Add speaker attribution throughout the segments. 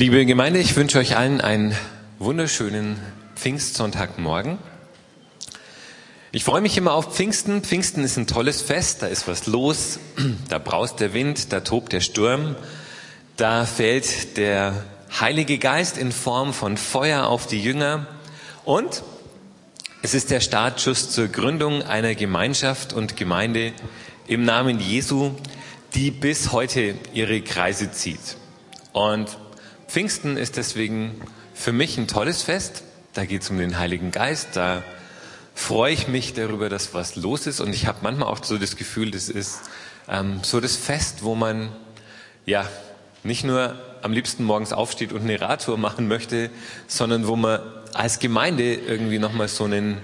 Speaker 1: Liebe Gemeinde, ich wünsche euch allen einen wunderschönen Pfingstsonntagmorgen. Ich freue mich immer auf Pfingsten. Pfingsten ist ein tolles Fest, da ist was los, da braust der Wind, da tobt der Sturm, da fällt der Heilige Geist in Form von Feuer auf die Jünger und es ist der Startschuss zur Gründung einer Gemeinschaft und Gemeinde im Namen Jesu, die bis heute ihre Kreise zieht. Und Pfingsten ist deswegen für mich ein tolles Fest. Da geht es um den Heiligen Geist. Da freue ich mich darüber, dass was los ist. Und ich habe manchmal auch so das Gefühl, das ist ähm, so das Fest, wo man ja nicht nur am liebsten morgens aufsteht und eine Radtour machen möchte, sondern wo man als Gemeinde irgendwie nochmal so einen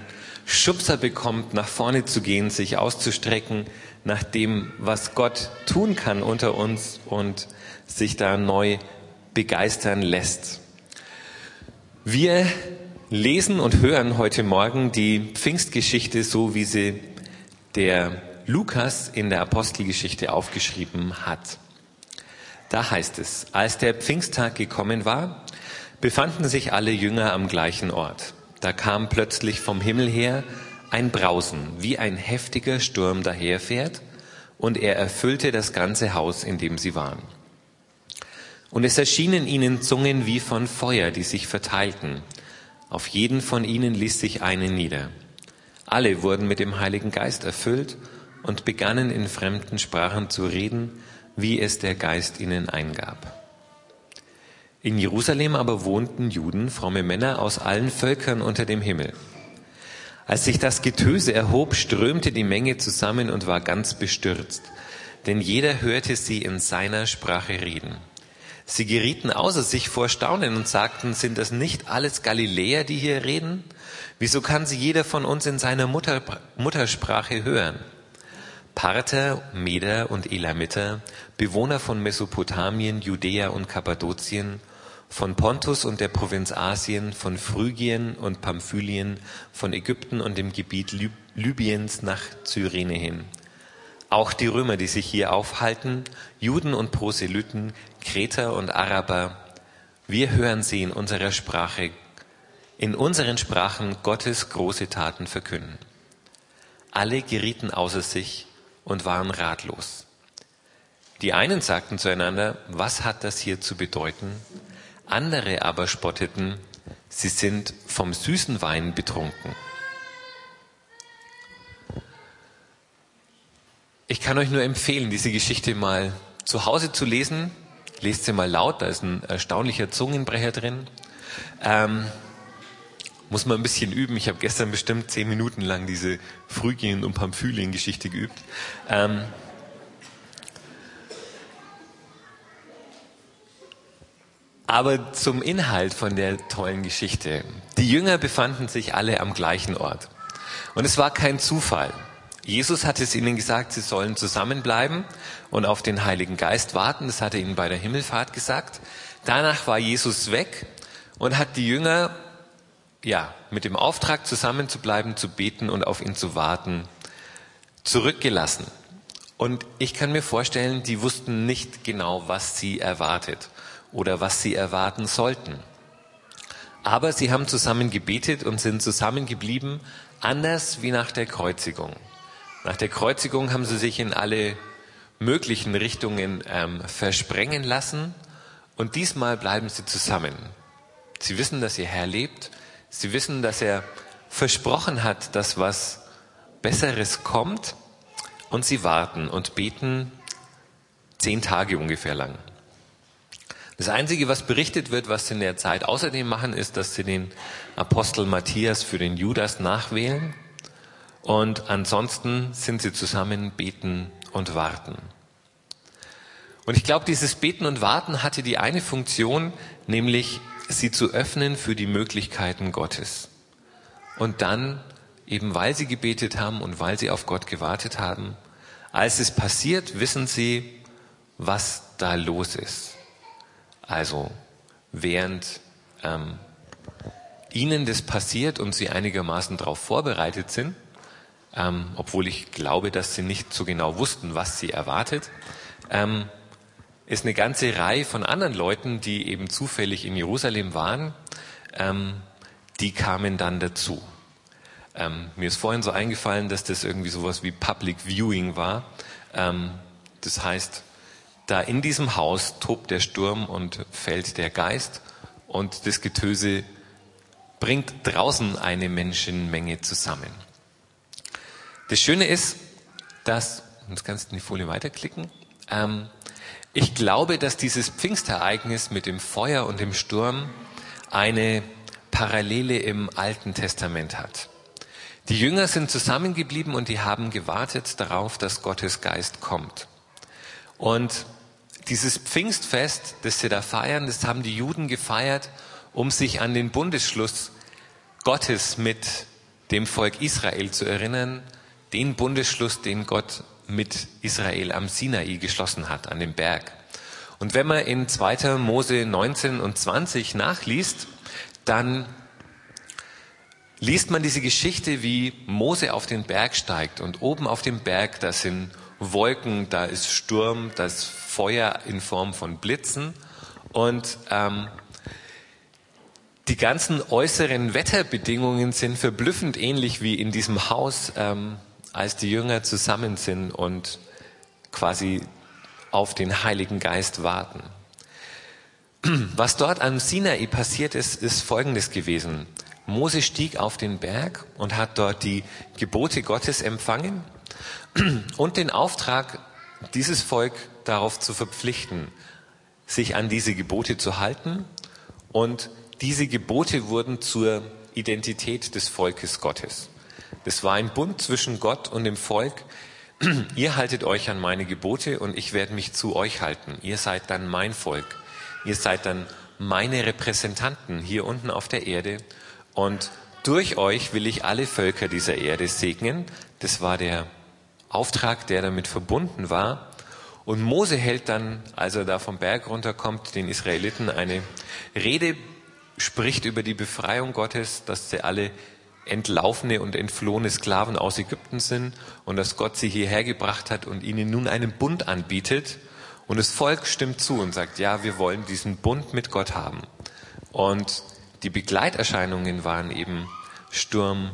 Speaker 1: Schubser bekommt, nach vorne zu gehen, sich auszustrecken nach dem, was Gott tun kann unter uns und sich da neu begeistern lässt. Wir lesen und hören heute Morgen die Pfingstgeschichte so, wie sie der Lukas in der Apostelgeschichte aufgeschrieben hat. Da heißt es, als der Pfingsttag gekommen war, befanden sich alle Jünger am gleichen Ort. Da kam plötzlich vom Himmel her ein Brausen, wie ein heftiger Sturm daherfährt, und er erfüllte das ganze Haus, in dem sie waren. Und es erschienen ihnen Zungen wie von Feuer, die sich verteilten. Auf jeden von ihnen ließ sich eine nieder. Alle wurden mit dem Heiligen Geist erfüllt und begannen in fremden Sprachen zu reden, wie es der Geist ihnen eingab. In Jerusalem aber wohnten Juden, fromme Männer aus allen Völkern unter dem Himmel. Als sich das Getöse erhob, strömte die Menge zusammen und war ganz bestürzt, denn jeder hörte sie in seiner Sprache reden. Sie gerieten außer sich vor Staunen und sagten, sind das nicht alles Galiläer, die hier reden? Wieso kann sie jeder von uns in seiner Mutter, Muttersprache hören? Parther, Meder und Elamiter, Bewohner von Mesopotamien, Judäa und Kappadokien, von Pontus und der Provinz Asien, von Phrygien und Pamphylien, von Ägypten und dem Gebiet Libyens nach Cyrene hin auch die Römer, die sich hier aufhalten, Juden und Proselyten, Kreter und Araber, wir hören sie in unserer Sprache, in unseren Sprachen Gottes große Taten verkünden. Alle gerieten außer sich und waren ratlos. Die einen sagten zueinander, was hat das hier zu bedeuten? Andere aber spotteten, sie sind vom süßen Wein betrunken. Ich kann euch nur empfehlen, diese Geschichte mal zu Hause zu lesen. Lest sie mal laut, da ist ein erstaunlicher Zungenbrecher drin. Ähm, muss man ein bisschen üben. Ich habe gestern bestimmt zehn Minuten lang diese Phrygien- und Pamphylien-Geschichte geübt. Ähm, aber zum Inhalt von der tollen Geschichte. Die Jünger befanden sich alle am gleichen Ort. Und es war kein Zufall. Jesus hat es ihnen gesagt, sie sollen zusammenbleiben und auf den Heiligen Geist warten. Das hat er ihnen bei der Himmelfahrt gesagt. Danach war Jesus weg und hat die Jünger, ja, mit dem Auftrag zusammenzubleiben, zu beten und auf ihn zu warten, zurückgelassen. Und ich kann mir vorstellen, die wussten nicht genau, was sie erwartet oder was sie erwarten sollten. Aber sie haben zusammen gebetet und sind zusammengeblieben, anders wie nach der Kreuzigung. Nach der Kreuzigung haben sie sich in alle möglichen Richtungen ähm, versprengen lassen und diesmal bleiben sie zusammen. Sie wissen, dass ihr Herr lebt. Sie wissen, dass er versprochen hat, dass was Besseres kommt und sie warten und beten zehn Tage ungefähr lang. Das Einzige, was berichtet wird, was sie in der Zeit außerdem machen, ist, dass sie den Apostel Matthias für den Judas nachwählen und ansonsten sind sie zusammen, beten und warten. Und ich glaube, dieses Beten und Warten hatte die eine Funktion, nämlich sie zu öffnen für die Möglichkeiten Gottes. Und dann, eben weil sie gebetet haben und weil sie auf Gott gewartet haben, als es passiert, wissen sie, was da los ist. Also während ähm, ihnen das passiert und sie einigermaßen darauf vorbereitet sind, ähm, obwohl ich glaube, dass sie nicht so genau wussten, was sie erwartet, ähm, ist eine ganze Reihe von anderen Leuten, die eben zufällig in Jerusalem waren, ähm, die kamen dann dazu. Ähm, mir ist vorhin so eingefallen, dass das irgendwie sowas wie Public Viewing war. Ähm, das heißt, da in diesem Haus tobt der Sturm und fällt der Geist und das Getöse bringt draußen eine Menschenmenge zusammen. Das Schöne ist, dass, jetzt kannst du in die Folie weiterklicken, ähm, ich glaube, dass dieses Pfingstereignis mit dem Feuer und dem Sturm eine Parallele im Alten Testament hat. Die Jünger sind zusammengeblieben und die haben gewartet darauf, dass Gottes Geist kommt. Und dieses Pfingstfest, das sie da feiern, das haben die Juden gefeiert, um sich an den Bundesschluss Gottes mit dem Volk Israel zu erinnern, den Bundesschluss, den Gott mit Israel am Sinai geschlossen hat, an dem Berg. Und wenn man in 2. Mose 19 und 20 nachliest, dann liest man diese Geschichte, wie Mose auf den Berg steigt und oben auf dem Berg, da sind Wolken, da ist Sturm, da ist Feuer in Form von Blitzen und ähm, die ganzen äußeren Wetterbedingungen sind verblüffend ähnlich wie in diesem Haus, ähm, als die Jünger zusammen sind und quasi auf den Heiligen Geist warten. Was dort am Sinai passiert ist, ist Folgendes gewesen. Mose stieg auf den Berg und hat dort die Gebote Gottes empfangen und den Auftrag, dieses Volk darauf zu verpflichten, sich an diese Gebote zu halten. Und diese Gebote wurden zur Identität des Volkes Gottes. Das war ein Bund zwischen Gott und dem Volk. Ihr haltet euch an meine Gebote und ich werde mich zu euch halten. Ihr seid dann mein Volk. Ihr seid dann meine Repräsentanten hier unten auf der Erde und durch euch will ich alle Völker dieser Erde segnen. Das war der Auftrag, der damit verbunden war. Und Mose hält dann, als er da vom Berg runterkommt, den Israeliten eine Rede, spricht über die Befreiung Gottes, dass sie alle entlaufene und entflohene Sklaven aus Ägypten sind und dass Gott sie hierher gebracht hat und ihnen nun einen Bund anbietet. Und das Volk stimmt zu und sagt, ja, wir wollen diesen Bund mit Gott haben. Und die Begleiterscheinungen waren eben Sturm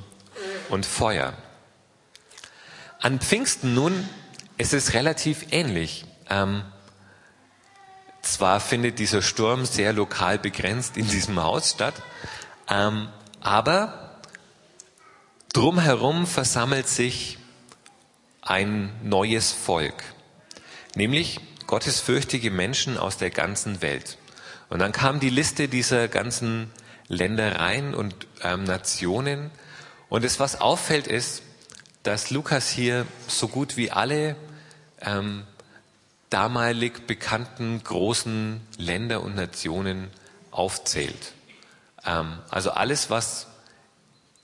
Speaker 1: und Feuer. An Pfingsten nun ist es relativ ähnlich. Ähm, zwar findet dieser Sturm sehr lokal begrenzt in diesem Haus statt, ähm, aber drumherum versammelt sich ein neues Volk, nämlich gottesfürchtige Menschen aus der ganzen Welt. Und dann kam die Liste dieser ganzen Ländereien und ähm, Nationen. Und es, was auffällt, ist, dass Lukas hier so gut wie alle ähm, damalig bekannten großen Länder und Nationen aufzählt. Ähm, also alles, was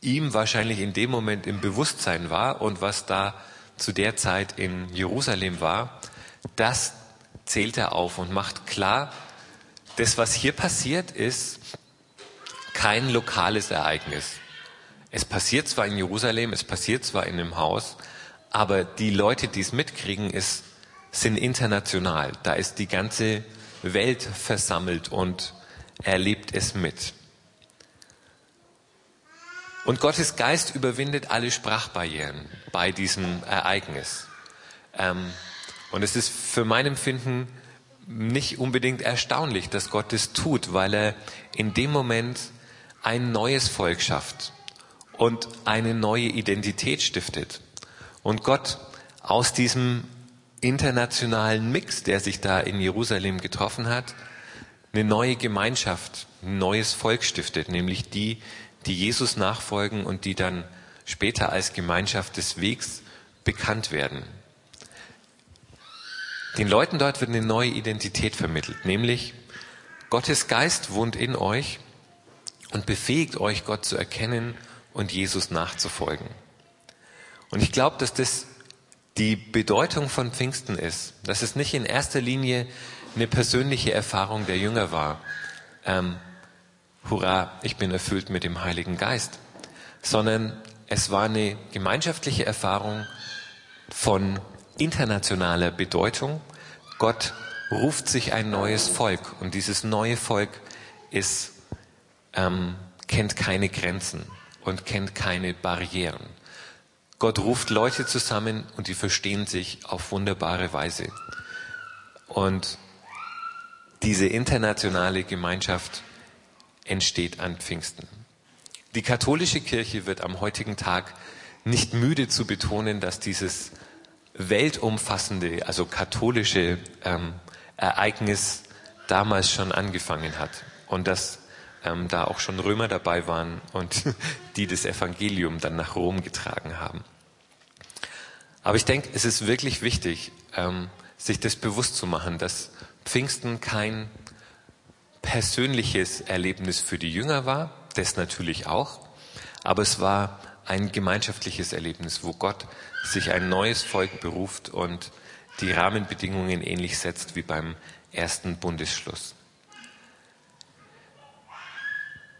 Speaker 1: ihm wahrscheinlich in dem Moment im Bewusstsein war und was da zu der Zeit in Jerusalem war, das zählt er auf und macht klar, das, was hier passiert, ist kein lokales Ereignis. Es passiert zwar in Jerusalem, es passiert zwar in einem Haus, aber die Leute, die es mitkriegen, ist, sind international. Da ist die ganze Welt versammelt und erlebt es mit. Und Gottes Geist überwindet alle Sprachbarrieren bei diesem Ereignis. Ähm, und es ist für mein Empfinden nicht unbedingt erstaunlich, dass Gott es tut, weil er in dem Moment ein neues Volk schafft und eine neue Identität stiftet. Und Gott aus diesem internationalen Mix, der sich da in Jerusalem getroffen hat, eine neue Gemeinschaft, ein neues Volk stiftet, nämlich die, die Jesus nachfolgen und die dann später als Gemeinschaft des Wegs bekannt werden. Den Leuten dort wird eine neue Identität vermittelt, nämlich Gottes Geist wohnt in euch und befähigt euch, Gott zu erkennen und Jesus nachzufolgen. Und ich glaube, dass das die Bedeutung von Pfingsten ist, dass es nicht in erster Linie eine persönliche Erfahrung der Jünger war. Ähm, hurra, ich bin erfüllt mit dem Heiligen Geist, sondern es war eine gemeinschaftliche Erfahrung von internationaler Bedeutung. Gott ruft sich ein neues Volk und dieses neue Volk ist, ähm, kennt keine Grenzen und kennt keine Barrieren. Gott ruft Leute zusammen und die verstehen sich auf wunderbare Weise. Und diese internationale Gemeinschaft entsteht an Pfingsten. Die katholische Kirche wird am heutigen Tag nicht müde zu betonen, dass dieses weltumfassende, also katholische ähm, Ereignis damals schon angefangen hat und dass ähm, da auch schon Römer dabei waren und die das Evangelium dann nach Rom getragen haben. Aber ich denke, es ist wirklich wichtig, ähm, sich das bewusst zu machen, dass Pfingsten kein persönliches Erlebnis für die Jünger war, das natürlich auch, aber es war ein gemeinschaftliches Erlebnis, wo Gott sich ein neues Volk beruft und die Rahmenbedingungen ähnlich setzt wie beim ersten Bundesschluss.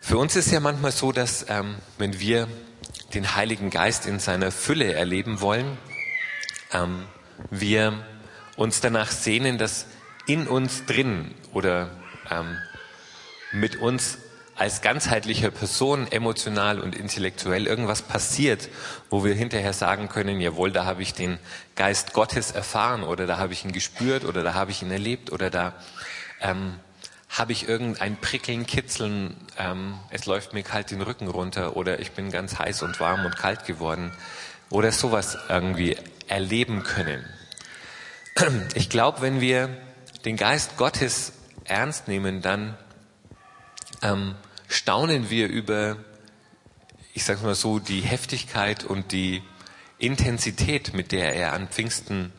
Speaker 1: Für uns ist ja manchmal so, dass ähm, wenn wir den Heiligen Geist in seiner Fülle erleben wollen, ähm, wir uns danach sehnen, dass in uns drin oder ähm, mit uns als ganzheitlicher Person emotional und intellektuell irgendwas passiert, wo wir hinterher sagen können, jawohl, da habe ich den Geist Gottes erfahren oder da habe ich ihn gespürt oder da habe ich ihn erlebt oder da ähm, habe ich irgendein Prickeln, Kitzeln, ähm, es läuft mir kalt den Rücken runter oder ich bin ganz heiß und warm und kalt geworden oder sowas irgendwie erleben können. Ich glaube, wenn wir den Geist Gottes ernst nehmen, dann ähm, staunen wir über, ich sage mal so, die Heftigkeit und die Intensität, mit der er an Pfingsten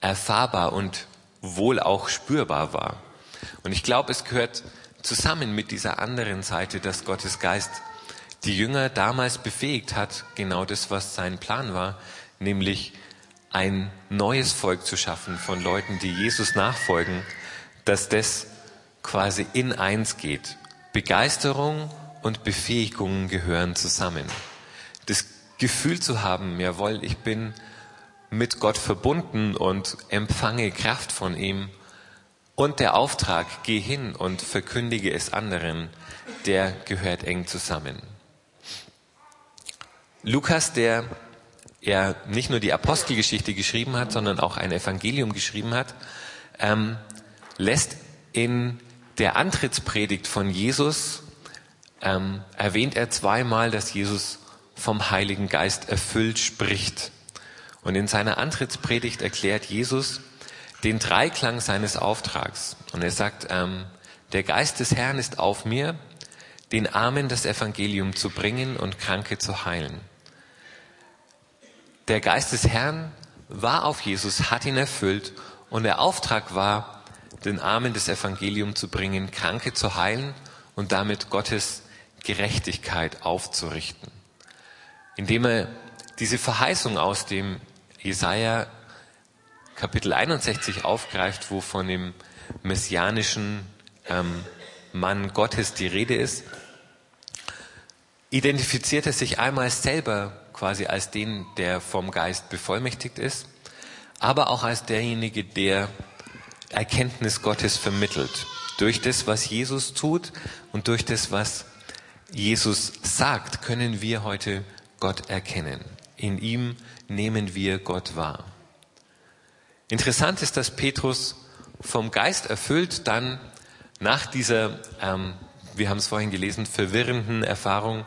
Speaker 1: erfahrbar und wohl auch spürbar war. Und ich glaube, es gehört zusammen mit dieser anderen Seite, dass Gottes Geist die Jünger damals befähigt hat, genau das, was sein Plan war, nämlich ein neues Volk zu schaffen von Leuten, die Jesus nachfolgen, dass das quasi in eins geht. Begeisterung und Befähigung gehören zusammen. Das Gefühl zu haben, jawohl, ich bin mit Gott verbunden und empfange Kraft von ihm. Und der Auftrag, geh hin und verkündige es anderen, der gehört eng zusammen. Lukas, der ja nicht nur die Apostelgeschichte geschrieben hat, sondern auch ein Evangelium geschrieben hat, ähm, lässt in der Antrittspredigt von Jesus ähm, erwähnt er zweimal, dass Jesus vom Heiligen Geist erfüllt spricht. Und in seiner Antrittspredigt erklärt Jesus den Dreiklang seines Auftrags. Und er sagt, ähm, der Geist des Herrn ist auf mir, den Armen das Evangelium zu bringen und Kranke zu heilen. Der Geist des Herrn war auf Jesus, hat ihn erfüllt und der Auftrag war, den Armen das Evangelium zu bringen, Kranke zu heilen und damit Gottes Gerechtigkeit aufzurichten. Indem er diese Verheißung aus dem Jesaja Kapitel 61 aufgreift, wo von dem messianischen ähm, Mann Gottes die Rede ist, identifiziert er sich einmal selber quasi als den, der vom Geist bevollmächtigt ist, aber auch als derjenige, der Erkenntnis Gottes vermittelt. Durch das, was Jesus tut und durch das, was Jesus sagt, können wir heute Gott erkennen. In ihm nehmen wir Gott wahr. Interessant ist, dass Petrus vom Geist erfüllt dann nach dieser, ähm, wir haben es vorhin gelesen, verwirrenden Erfahrung,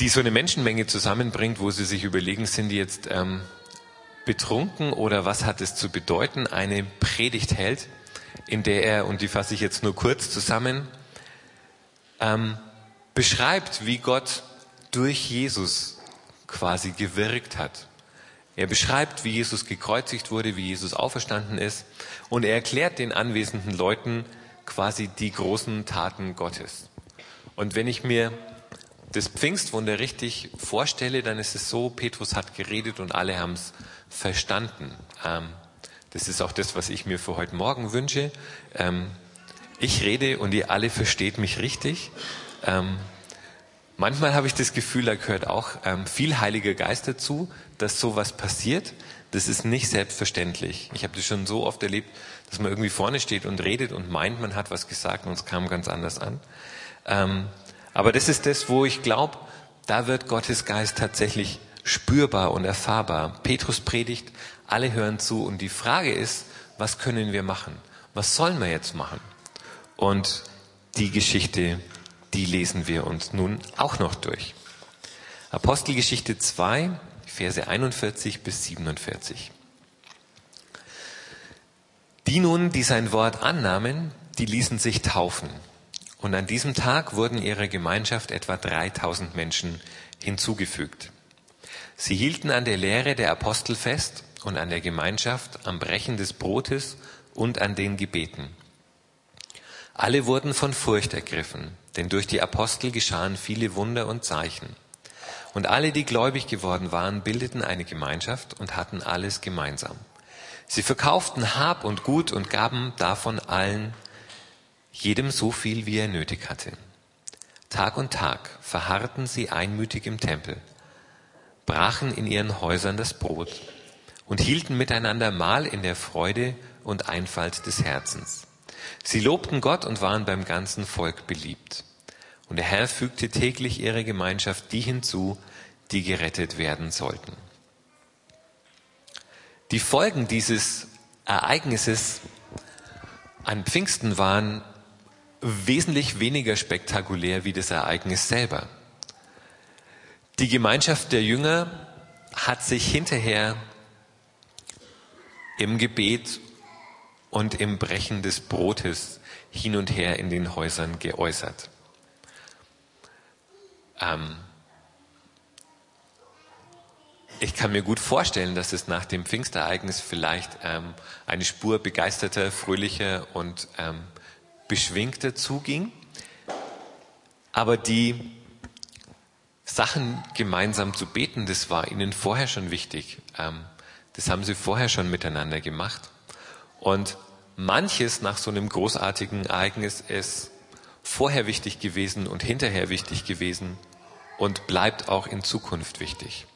Speaker 1: die so eine Menschenmenge zusammenbringt, wo sie sich überlegen, sind die jetzt ähm, betrunken oder was hat es zu bedeuten, eine Predigt hält, in der er, und die fasse ich jetzt nur kurz zusammen, ähm, beschreibt, wie Gott durch Jesus quasi gewirkt hat. Er beschreibt, wie Jesus gekreuzigt wurde, wie Jesus auferstanden ist und er erklärt den anwesenden Leuten quasi die großen Taten Gottes. Und wenn ich mir das Pfingstwunder richtig vorstelle, dann ist es so, Petrus hat geredet und alle haben es verstanden. Ähm, das ist auch das, was ich mir für heute Morgen wünsche. Ähm, ich rede und ihr alle versteht mich richtig. Ähm, manchmal habe ich das Gefühl, da gehört auch ähm, viel Heiliger Geist dazu, dass sowas passiert. Das ist nicht selbstverständlich. Ich habe das schon so oft erlebt, dass man irgendwie vorne steht und redet und meint, man hat was gesagt und es kam ganz anders an. Aber das ist das, wo ich glaube, da wird Gottes Geist tatsächlich spürbar und erfahrbar. Petrus predigt, alle hören zu und die Frage ist, was können wir machen? Was sollen wir jetzt machen? Und die Geschichte, die lesen wir uns nun auch noch durch. Apostelgeschichte 2, Verse 41 bis 47. Die nun, die sein Wort annahmen, die ließen sich taufen. Und an diesem Tag wurden ihrer Gemeinschaft etwa 3000 Menschen hinzugefügt. Sie hielten an der Lehre der Apostel fest und an der Gemeinschaft, am Brechen des Brotes und an den Gebeten. Alle wurden von Furcht ergriffen, denn durch die Apostel geschahen viele Wunder und Zeichen. Und alle, die gläubig geworden waren, bildeten eine Gemeinschaft und hatten alles gemeinsam. Sie verkauften Hab und Gut und gaben davon allen, jedem so viel, wie er nötig hatte. Tag und Tag verharrten sie einmütig im Tempel, brachen in ihren Häusern das Brot und hielten miteinander Mahl in der Freude und Einfalt des Herzens. Sie lobten Gott und waren beim ganzen Volk beliebt. Und der Herr fügte täglich ihre Gemeinschaft die hinzu, die gerettet werden sollten. Die Folgen dieses Ereignisses an Pfingsten waren wesentlich weniger spektakulär wie das Ereignis selber. Die Gemeinschaft der Jünger hat sich hinterher im Gebet und im Brechen des Brotes hin und her in den Häusern geäußert. Ähm ich kann mir gut vorstellen, dass es nach dem Pfingstereignis vielleicht ähm, eine Spur begeisterter, fröhlicher und ähm, beschwingter zuging. Aber die Sachen gemeinsam zu beten, das war ihnen vorher schon wichtig. Ähm, das haben sie vorher schon miteinander gemacht. Und manches nach so einem großartigen Ereignis ist vorher wichtig gewesen und hinterher wichtig gewesen und bleibt auch in Zukunft wichtig.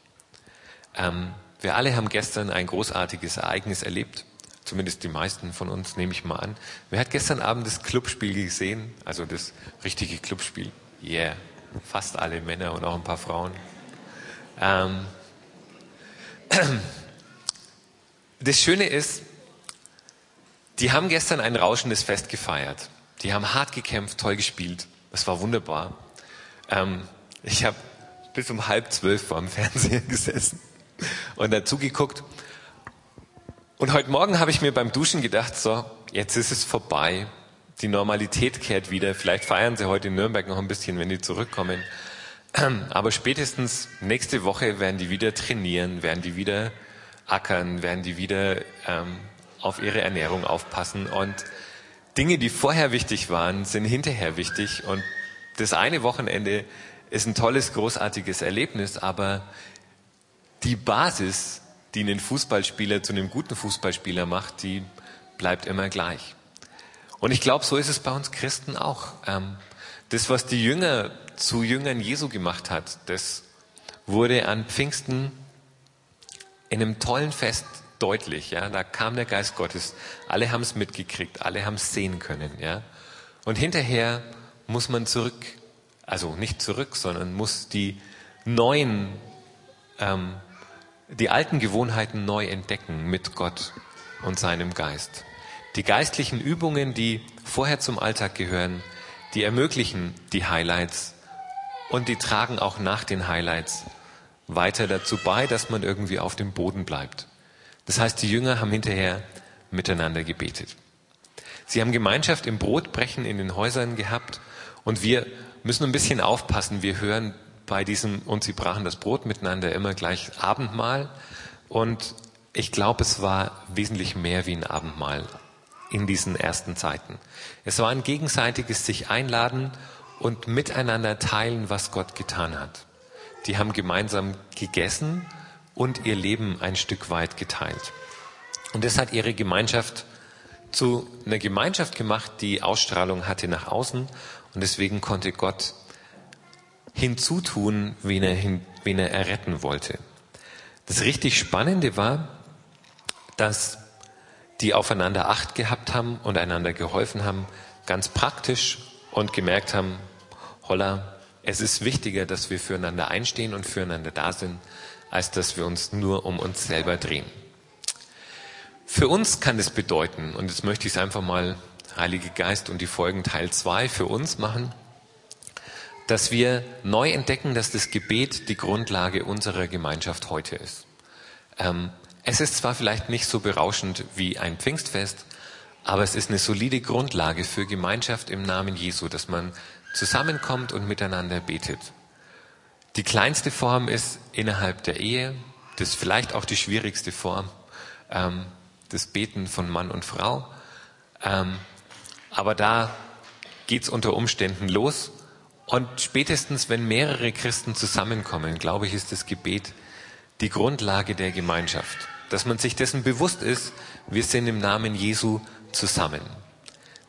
Speaker 1: Ähm, wir alle haben gestern ein großartiges Ereignis erlebt. Zumindest die meisten von uns, nehme ich mal an. Wer hat gestern Abend das Clubspiel gesehen? Also das richtige Clubspiel? Yeah. Fast alle Männer und auch ein paar Frauen. Ähm, das Schöne ist, die haben gestern ein rauschendes Fest gefeiert. Die haben hart gekämpft, toll gespielt. Das war wunderbar. Ähm, ich habe bis um halb zwölf vor dem Fernseher gesessen und dazu geguckt. Und heute Morgen habe ich mir beim Duschen gedacht, so, jetzt ist es vorbei. Die Normalität kehrt wieder. Vielleicht feiern sie heute in Nürnberg noch ein bisschen, wenn die zurückkommen. Aber spätestens nächste Woche werden die wieder trainieren, werden die wieder ackern, werden die wieder ähm, auf ihre Ernährung aufpassen. Und Dinge, die vorher wichtig waren, sind hinterher wichtig. Und das eine Wochenende ist ein tolles, großartiges Erlebnis, aber die Basis, die einen Fußballspieler zu einem guten Fußballspieler macht, die bleibt immer gleich. Und ich glaube, so ist es bei uns Christen auch. Ähm, das, was die Jünger zu Jüngern Jesu gemacht hat, das wurde an Pfingsten in einem tollen Fest deutlich. Ja, da kam der Geist Gottes. Alle haben es mitgekriegt, alle haben es sehen können. Ja, und hinterher muss man zurück, also nicht zurück, sondern muss die neuen, ähm, die alten Gewohnheiten neu entdecken mit Gott und seinem Geist. Die geistlichen Übungen, die vorher zum Alltag gehören, die ermöglichen die Highlights und die tragen auch nach den Highlights weiter dazu bei, dass man irgendwie auf dem Boden bleibt. Das heißt, die Jünger haben hinterher miteinander gebetet. Sie haben Gemeinschaft im Brotbrechen in den Häusern gehabt und wir müssen ein bisschen aufpassen. Wir hören bei diesem und sie brachen das Brot miteinander immer gleich Abendmahl und ich glaube, es war wesentlich mehr wie ein Abendmahl in diesen ersten Zeiten. Es war ein gegenseitiges sich einladen und miteinander teilen, was Gott getan hat. Die haben gemeinsam gegessen und ihr Leben ein Stück weit geteilt. Und das hat ihre Gemeinschaft zu einer Gemeinschaft gemacht, die Ausstrahlung hatte nach außen. Und deswegen konnte Gott hinzutun, wen er, hin, wen er erretten wollte. Das richtig Spannende war, dass die aufeinander Acht gehabt haben und einander geholfen haben, ganz praktisch und gemerkt haben, holla, es ist wichtiger, dass wir füreinander einstehen und füreinander da sind, als dass wir uns nur um uns selber drehen. Für uns kann es bedeuten, und jetzt möchte ich es einfach mal Heilige Geist und die Folgen Teil 2 für uns machen, dass wir neu entdecken, dass das Gebet die Grundlage unserer Gemeinschaft heute ist. Ähm, es ist zwar vielleicht nicht so berauschend wie ein Pfingstfest, aber es ist eine solide Grundlage für Gemeinschaft im Namen Jesu, dass man zusammenkommt und miteinander betet. Die kleinste Form ist innerhalb der Ehe, das ist vielleicht auch die schwierigste Form, ähm, das Beten von Mann und Frau. Ähm, aber da geht's unter Umständen los. Und spätestens, wenn mehrere Christen zusammenkommen, glaube ich, ist das Gebet die Grundlage der Gemeinschaft. Dass man sich dessen bewusst ist, wir sind im Namen Jesu zusammen.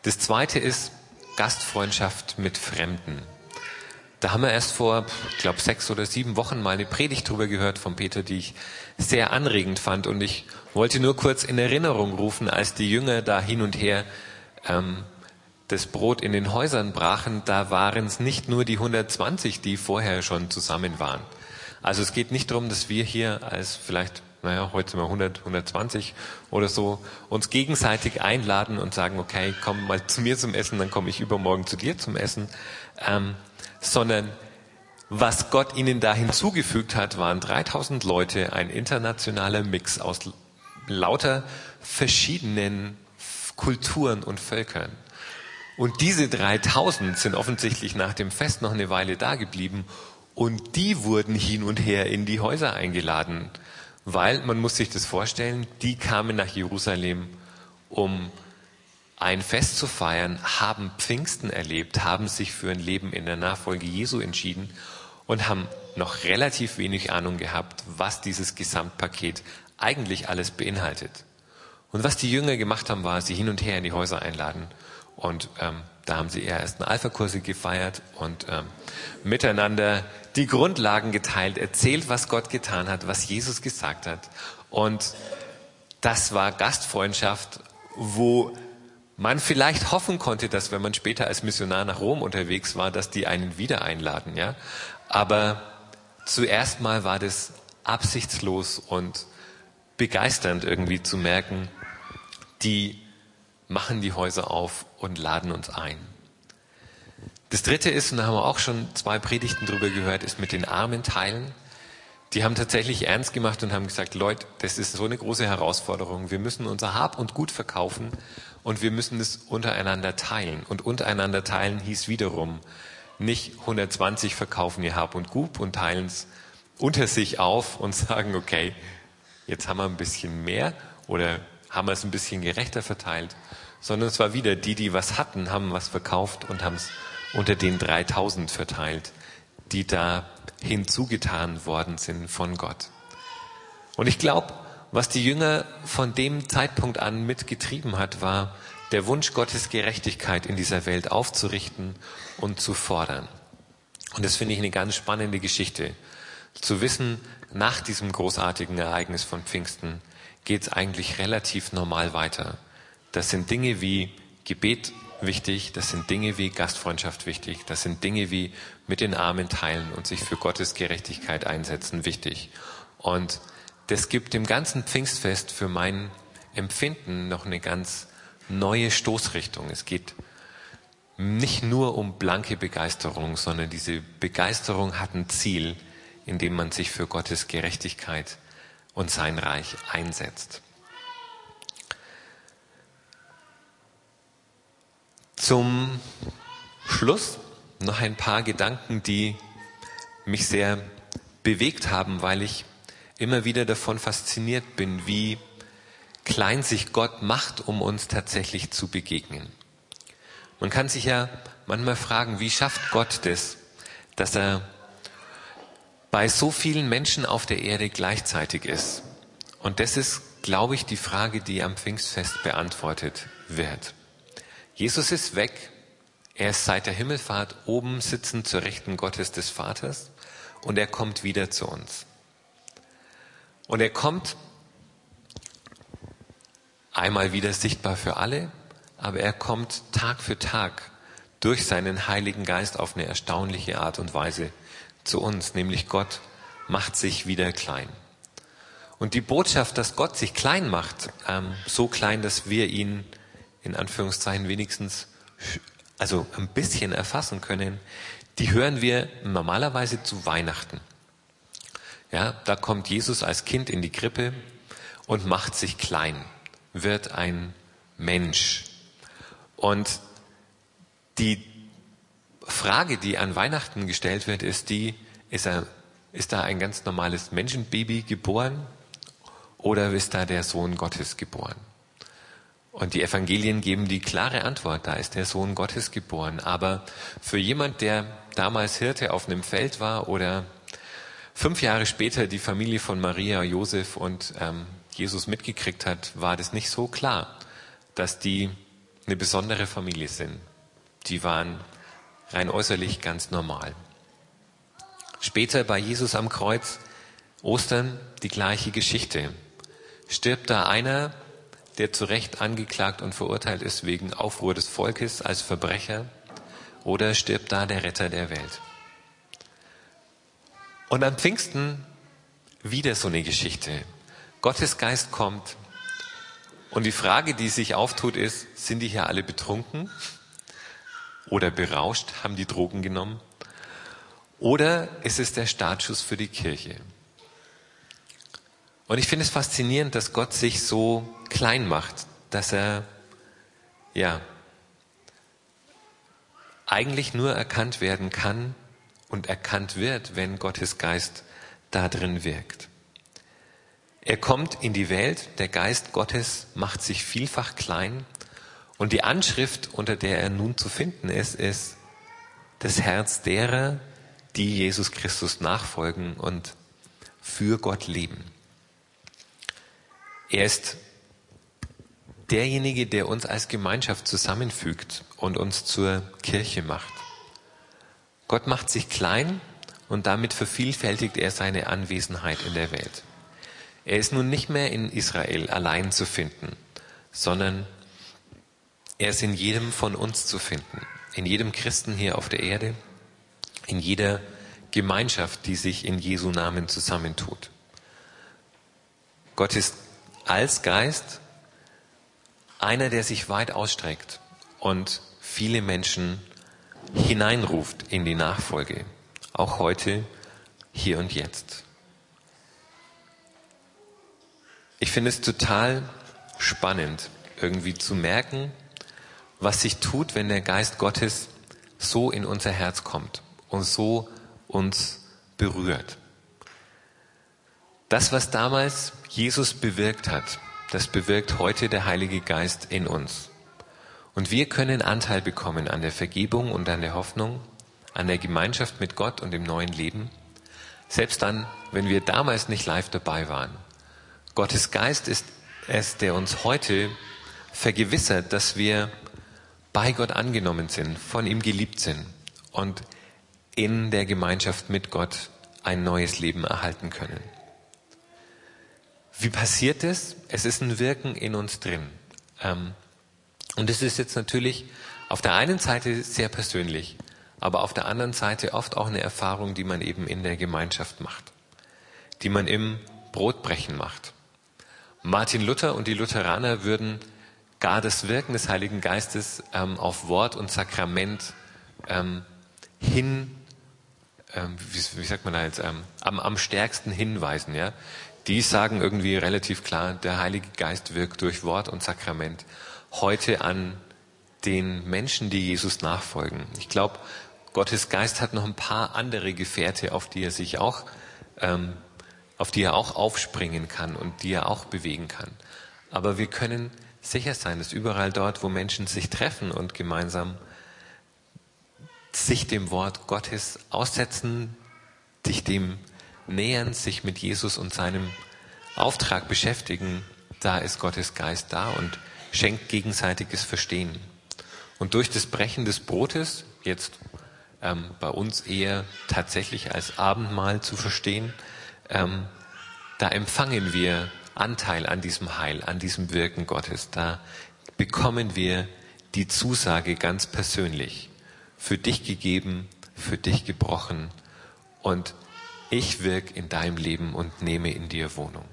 Speaker 1: Das zweite ist Gastfreundschaft mit Fremden. Da haben wir erst vor, ich glaube, sechs oder sieben Wochen mal eine Predigt drüber gehört von Peter, die ich sehr anregend fand. Und ich wollte nur kurz in Erinnerung rufen, als die Jünger da hin und her ähm, das Brot in den Häusern brachen, da waren es nicht nur die 120, die vorher schon zusammen waren. Also es geht nicht darum, dass wir hier als vielleicht, naja, heute sind wir 100, 120 oder so, uns gegenseitig einladen und sagen, okay, komm mal zu mir zum Essen, dann komme ich übermorgen zu dir zum Essen, ähm, sondern was Gott ihnen da hinzugefügt hat, waren 3000 Leute, ein internationaler Mix aus lauter verschiedenen Kulturen und Völkern. Und diese 3000 sind offensichtlich nach dem Fest noch eine Weile da geblieben und die wurden hin und her in die Häuser eingeladen, weil man muss sich das vorstellen, die kamen nach Jerusalem, um ein Fest zu feiern, haben Pfingsten erlebt, haben sich für ein Leben in der Nachfolge Jesu entschieden und haben noch relativ wenig Ahnung gehabt, was dieses Gesamtpaket eigentlich alles beinhaltet. Und was die Jünger gemacht haben, war, sie hin und her in die Häuser einladen. Und ähm, da haben sie eher erst eine Alpha-Kurse gefeiert und ähm, miteinander die Grundlagen geteilt, erzählt, was Gott getan hat, was Jesus gesagt hat. Und das war Gastfreundschaft, wo man vielleicht hoffen konnte, dass wenn man später als Missionar nach Rom unterwegs war, dass die einen wieder einladen, ja. Aber zuerst mal war das absichtslos und begeisternd irgendwie zu merken, die machen die Häuser auf und laden uns ein. Das dritte ist, und da haben wir auch schon zwei Predigten drüber gehört, ist mit den Armen teilen. Die haben tatsächlich ernst gemacht und haben gesagt, Leute, das ist so eine große Herausforderung. Wir müssen unser Hab und Gut verkaufen und wir müssen es untereinander teilen. Und untereinander teilen hieß wiederum, nicht 120 verkaufen ihr Hab und Gut und teilen es unter sich auf und sagen, okay, jetzt haben wir ein bisschen mehr oder haben wir es ein bisschen gerechter verteilt, sondern es war wieder die, die was hatten, haben was verkauft und haben es unter den 3000 verteilt, die da hinzugetan worden sind von Gott. Und ich glaube, was die Jünger von dem Zeitpunkt an mitgetrieben hat, war der Wunsch Gottes Gerechtigkeit in dieser Welt aufzurichten und zu fordern. Und das finde ich eine ganz spannende Geschichte. Zu wissen, nach diesem großartigen Ereignis von Pfingsten geht es eigentlich relativ normal weiter. Das sind Dinge wie Gebet wichtig, das sind Dinge wie Gastfreundschaft wichtig, das sind Dinge wie mit den Armen teilen und sich für Gottes Gerechtigkeit einsetzen wichtig. Und das gibt dem ganzen Pfingstfest für mein Empfinden noch eine ganz neue Stoßrichtung. Es geht nicht nur um blanke Begeisterung, sondern diese Begeisterung hat ein Ziel, in dem man sich für Gottes Gerechtigkeit und sein Reich einsetzt. Zum Schluss noch ein paar Gedanken, die mich sehr bewegt haben, weil ich immer wieder davon fasziniert bin, wie klein sich Gott macht, um uns tatsächlich zu begegnen. Man kann sich ja manchmal fragen, wie schafft Gott das, dass er bei so vielen Menschen auf der Erde gleichzeitig ist? Und das ist, glaube ich, die Frage, die am Pfingstfest beantwortet wird. Jesus ist weg. Er ist seit der Himmelfahrt oben sitzend zur Rechten Gottes des Vaters und er kommt wieder zu uns. Und er kommt einmal wieder sichtbar für alle, aber er kommt Tag für Tag durch seinen Heiligen Geist auf eine erstaunliche Art und Weise zu uns, nämlich Gott macht sich wieder klein. Und die Botschaft, dass Gott sich klein macht, ähm, so klein, dass wir ihn in Anführungszeichen wenigstens also ein bisschen erfassen können, die hören wir normalerweise zu Weihnachten. Ja, da kommt Jesus als Kind in die Krippe und macht sich klein, wird ein Mensch. Und die Frage, die an Weihnachten gestellt wird, ist die, ist, er, ist da ein ganz normales Menschenbaby geboren oder ist da der Sohn Gottes geboren? Und die Evangelien geben die klare Antwort, da ist der Sohn Gottes geboren. Aber für jemand, der damals Hirte auf einem Feld war oder fünf Jahre später die Familie von Maria, Josef und ähm, Jesus mitgekriegt hat, war das nicht so klar, dass die eine besondere Familie sind. Die waren rein äußerlich ganz normal. Später bei Jesus am Kreuz, Ostern, die gleiche Geschichte. Stirbt da einer, der zu Recht angeklagt und verurteilt ist wegen Aufruhr des Volkes als Verbrecher, oder stirbt da der Retter der Welt? Und am Pfingsten wieder so eine Geschichte. Gottes Geist kommt und die Frage, die sich auftut, ist, sind die hier alle betrunken oder berauscht, haben die Drogen genommen? Oder ist es der Startschuss für die Kirche? Und ich finde es faszinierend, dass Gott sich so klein macht, dass er, ja, eigentlich nur erkannt werden kann und erkannt wird, wenn Gottes Geist da drin wirkt. Er kommt in die Welt, der Geist Gottes macht sich vielfach klein und die Anschrift, unter der er nun zu finden ist, ist das Herz derer, die Jesus Christus nachfolgen und für Gott leben. Er ist derjenige, der uns als Gemeinschaft zusammenfügt und uns zur Kirche macht. Gott macht sich klein und damit vervielfältigt er seine Anwesenheit in der Welt. Er ist nun nicht mehr in Israel allein zu finden, sondern er ist in jedem von uns zu finden, in jedem Christen hier auf der Erde, in jeder Gemeinschaft, die sich in Jesu Namen zusammentut. Gott ist als Geist einer, der sich weit ausstreckt und viele Menschen hineinruft in die Nachfolge, auch heute, hier und jetzt. Ich finde es total spannend, irgendwie zu merken, was sich tut, wenn der Geist Gottes so in unser Herz kommt und so uns berührt. Das, was damals Jesus bewirkt hat, das bewirkt heute der Heilige Geist in uns. Und wir können Anteil bekommen an der Vergebung und an der Hoffnung, an der Gemeinschaft mit Gott und dem neuen Leben, selbst dann, wenn wir damals nicht live dabei waren. Gottes Geist ist es, der uns heute vergewissert, dass wir bei Gott angenommen sind, von ihm geliebt sind und in der Gemeinschaft mit Gott ein neues Leben erhalten können. Wie passiert es? Es ist ein Wirken in uns drin. Ähm, und es ist jetzt natürlich auf der einen Seite sehr persönlich, aber auf der anderen Seite oft auch eine Erfahrung, die man eben in der Gemeinschaft macht, die man im Brotbrechen macht. Martin Luther und die Lutheraner würden gar das Wirken des Heiligen Geistes ähm, auf Wort und Sakrament ähm, hin, ähm, wie, wie, sagt man da jetzt, ähm, am, am stärksten hinweisen. Ja? Die sagen irgendwie relativ klar, der Heilige Geist wirkt durch Wort und Sakrament heute an den Menschen, die Jesus nachfolgen. Ich glaube, Gottes Geist hat noch ein paar andere Gefährte, auf die er sich auch, ähm, auf die er auch aufspringen kann und die er auch bewegen kann. Aber wir können sicher sein, dass überall dort, wo Menschen sich treffen und gemeinsam sich dem Wort Gottes aussetzen, sich dem nähern, sich mit Jesus und seinem Auftrag beschäftigen, da ist Gottes Geist da und schenkt gegenseitiges Verstehen. Und durch das Brechen des Brotes, jetzt ähm, bei uns eher tatsächlich als Abendmahl zu verstehen, ähm, da empfangen wir Anteil an diesem Heil, an diesem Wirken Gottes. Da bekommen wir die Zusage ganz persönlich, für dich gegeben, für dich gebrochen und ich wirke in deinem Leben und nehme in dir Wohnung.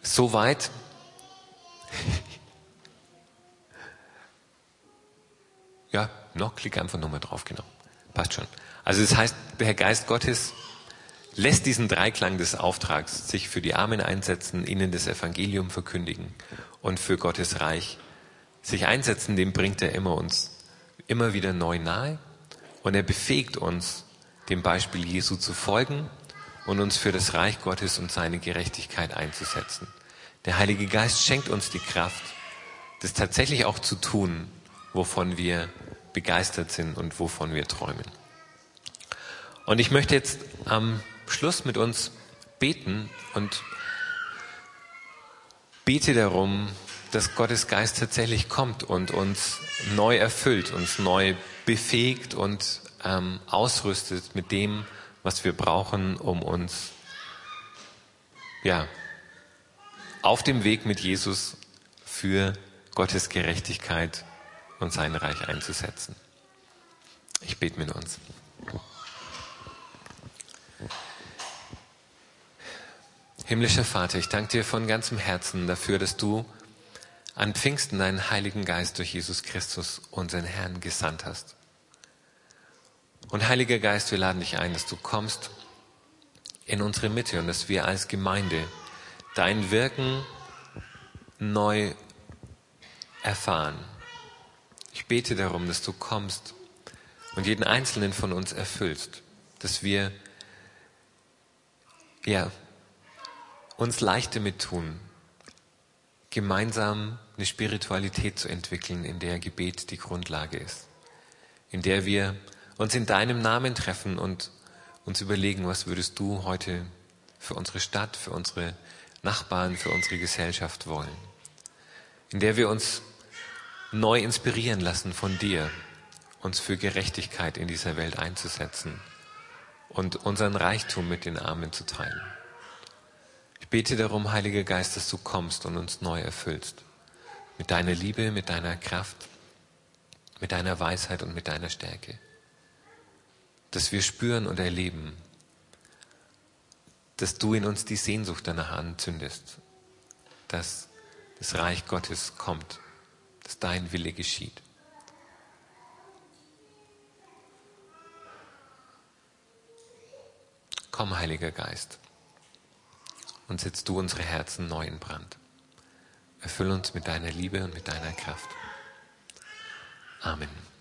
Speaker 1: Soweit. ja, noch, klick einfach nochmal drauf, genau. Passt schon. Also das heißt, der Herr Geist Gottes lässt diesen Dreiklang des Auftrags, sich für die Armen einsetzen, ihnen das Evangelium verkündigen und für Gottes Reich sich einsetzen, dem bringt er immer uns immer wieder neu nahe und er befähigt uns, dem Beispiel Jesu zu folgen und uns für das Reich Gottes und seine Gerechtigkeit einzusetzen. Der Heilige Geist schenkt uns die Kraft, das tatsächlich auch zu tun, wovon wir begeistert sind und wovon wir träumen. Und ich möchte jetzt am Schluss mit uns beten und bete darum, dass Gottes Geist tatsächlich kommt und uns neu erfüllt, uns neu befähigt und ähm, ausrüstet mit dem, was wir brauchen, um uns ja, auf dem Weg mit Jesus für Gottes Gerechtigkeit und sein Reich einzusetzen. Ich bete mit uns. Himmlischer Vater, ich danke dir von ganzem Herzen dafür, dass du an Pfingsten deinen Heiligen Geist durch Jesus Christus, unseren Herrn, gesandt hast. Und Heiliger Geist, wir laden dich ein, dass du kommst in unsere Mitte und dass wir als Gemeinde dein Wirken neu erfahren. Ich bete darum, dass du kommst und jeden einzelnen von uns erfüllst, dass wir ja uns leicht damit tun, gemeinsam eine Spiritualität zu entwickeln, in der Gebet die Grundlage ist, in der wir uns in deinem Namen treffen und uns überlegen, was würdest du heute für unsere Stadt, für unsere Nachbarn, für unsere Gesellschaft wollen, in der wir uns neu inspirieren lassen von dir, uns für Gerechtigkeit in dieser Welt einzusetzen und unseren Reichtum mit den Armen zu teilen. Ich bete darum, Heiliger Geist, dass du kommst und uns neu erfüllst. Mit deiner Liebe, mit deiner Kraft, mit deiner Weisheit und mit deiner Stärke. Dass wir spüren und erleben, dass du in uns die Sehnsucht danach anzündest, dass das Reich Gottes kommt, dass dein Wille geschieht. Komm, Heiliger Geist und setzt du unsere Herzen neu in Brand. Erfüll uns mit deiner Liebe und mit deiner Kraft. Amen.